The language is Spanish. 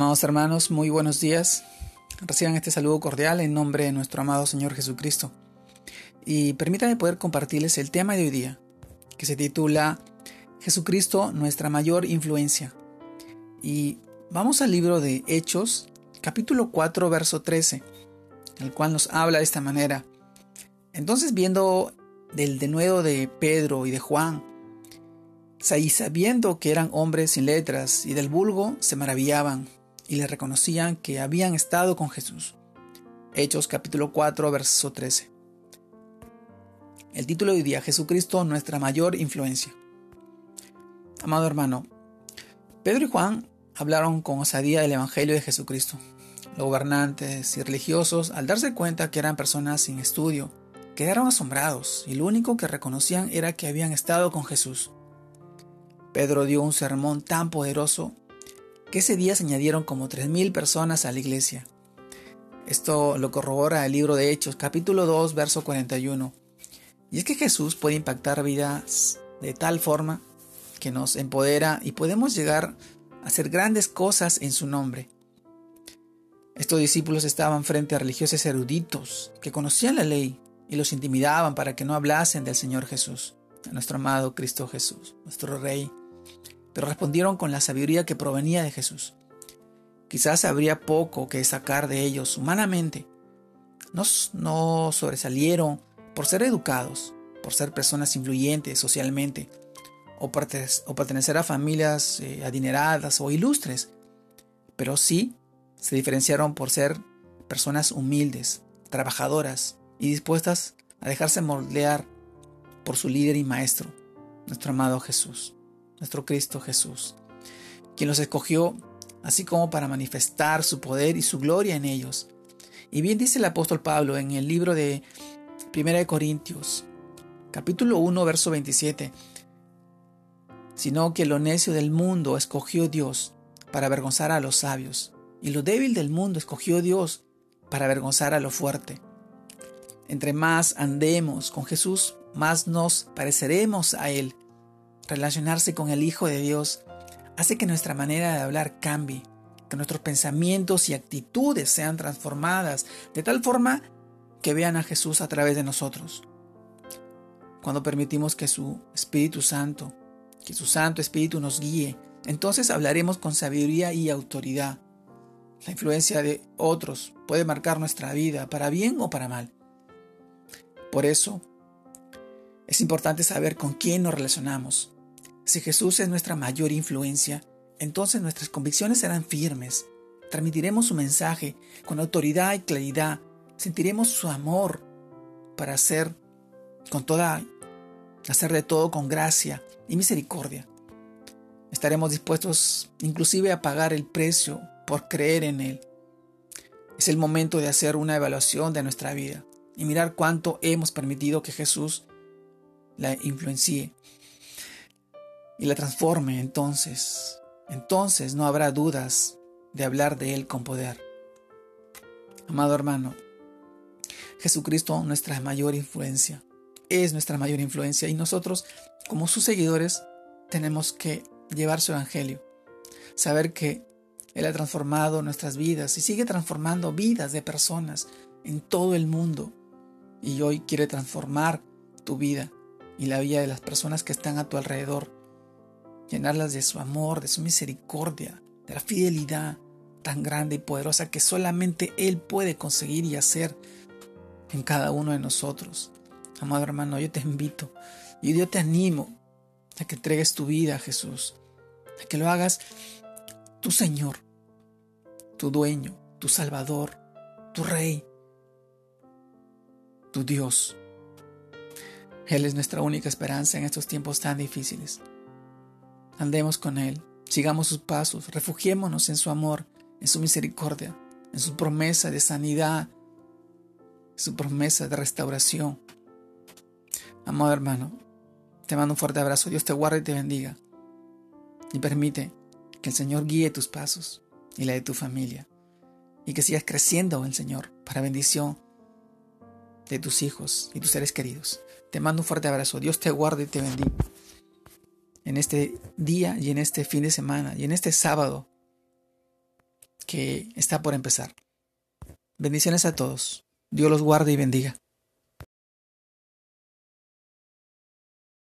Amados hermanos, muy buenos días. Reciban este saludo cordial en nombre de nuestro amado Señor Jesucristo. Y permítanme poder compartirles el tema de hoy día, que se titula Jesucristo, nuestra mayor influencia. Y vamos al libro de Hechos, capítulo 4, verso 13, el cual nos habla de esta manera. Entonces viendo del denuedo de Pedro y de Juan, y sabiendo que eran hombres sin letras y del vulgo, se maravillaban y le reconocían que habían estado con Jesús. Hechos capítulo 4, verso 13. El título de hoy día, Jesucristo, nuestra mayor influencia. Amado hermano, Pedro y Juan hablaron con osadía del Evangelio de Jesucristo. Los gobernantes y religiosos, al darse cuenta que eran personas sin estudio, quedaron asombrados y lo único que reconocían era que habían estado con Jesús. Pedro dio un sermón tan poderoso que ese día se añadieron como 3.000 personas a la iglesia. Esto lo corrobora el libro de Hechos, capítulo 2, verso 41. Y es que Jesús puede impactar vidas de tal forma que nos empodera y podemos llegar a hacer grandes cosas en su nombre. Estos discípulos estaban frente a religiosos eruditos que conocían la ley y los intimidaban para que no hablasen del Señor Jesús, a nuestro amado Cristo Jesús, nuestro Rey pero respondieron con la sabiduría que provenía de Jesús. Quizás habría poco que sacar de ellos humanamente. No, no sobresalieron por ser educados, por ser personas influyentes socialmente, o, pertenecer a familias eh, adineradas o ilustres, pero sí se diferenciaron por ser personas humildes, trabajadoras y dispuestas a dejarse moldear por su líder y maestro, nuestro amado Jesús nuestro Cristo Jesús, quien los escogió así como para manifestar su poder y su gloria en ellos. Y bien dice el apóstol Pablo en el libro de 1 Corintios, capítulo 1, verso 27, sino que lo necio del mundo escogió Dios para avergonzar a los sabios, y lo débil del mundo escogió Dios para avergonzar a lo fuerte. Entre más andemos con Jesús, más nos pareceremos a Él, relacionarse con el Hijo de Dios hace que nuestra manera de hablar cambie, que nuestros pensamientos y actitudes sean transformadas de tal forma que vean a Jesús a través de nosotros. Cuando permitimos que su Espíritu Santo, que su Santo Espíritu nos guíe, entonces hablaremos con sabiduría y autoridad. La influencia de otros puede marcar nuestra vida, para bien o para mal. Por eso, es importante saber con quién nos relacionamos. Si Jesús es nuestra mayor influencia, entonces nuestras convicciones serán firmes. Transmitiremos su mensaje con autoridad y claridad. Sentiremos su amor para hacer con toda hacer de todo con gracia y misericordia. Estaremos dispuestos inclusive a pagar el precio por creer en Él. Es el momento de hacer una evaluación de nuestra vida y mirar cuánto hemos permitido que Jesús la influencie y la transforme, entonces, entonces no habrá dudas de hablar de Él con poder. Amado hermano, Jesucristo nuestra mayor influencia, es nuestra mayor influencia y nosotros, como sus seguidores, tenemos que llevar su evangelio, saber que Él ha transformado nuestras vidas y sigue transformando vidas de personas en todo el mundo. Y hoy quiere transformar tu vida y la vida de las personas que están a tu alrededor llenarlas de su amor, de su misericordia, de la fidelidad tan grande y poderosa que solamente Él puede conseguir y hacer en cada uno de nosotros. Amado hermano, yo te invito y yo te animo a que entregues tu vida a Jesús, a que lo hagas tu Señor, tu dueño, tu Salvador, tu Rey, tu Dios. Él es nuestra única esperanza en estos tiempos tan difíciles. Andemos con Él, sigamos sus pasos, refugiémonos en su amor, en su misericordia, en su promesa de sanidad, su promesa de restauración. Amado hermano, te mando un fuerte abrazo, Dios te guarde y te bendiga. Y permite que el Señor guíe tus pasos y la de tu familia. Y que sigas creciendo en el Señor para bendición de tus hijos y tus seres queridos. Te mando un fuerte abrazo. Dios te guarde y te bendiga en este día y en este fin de semana y en este sábado que está por empezar. Bendiciones a todos. Dios los guarde y bendiga.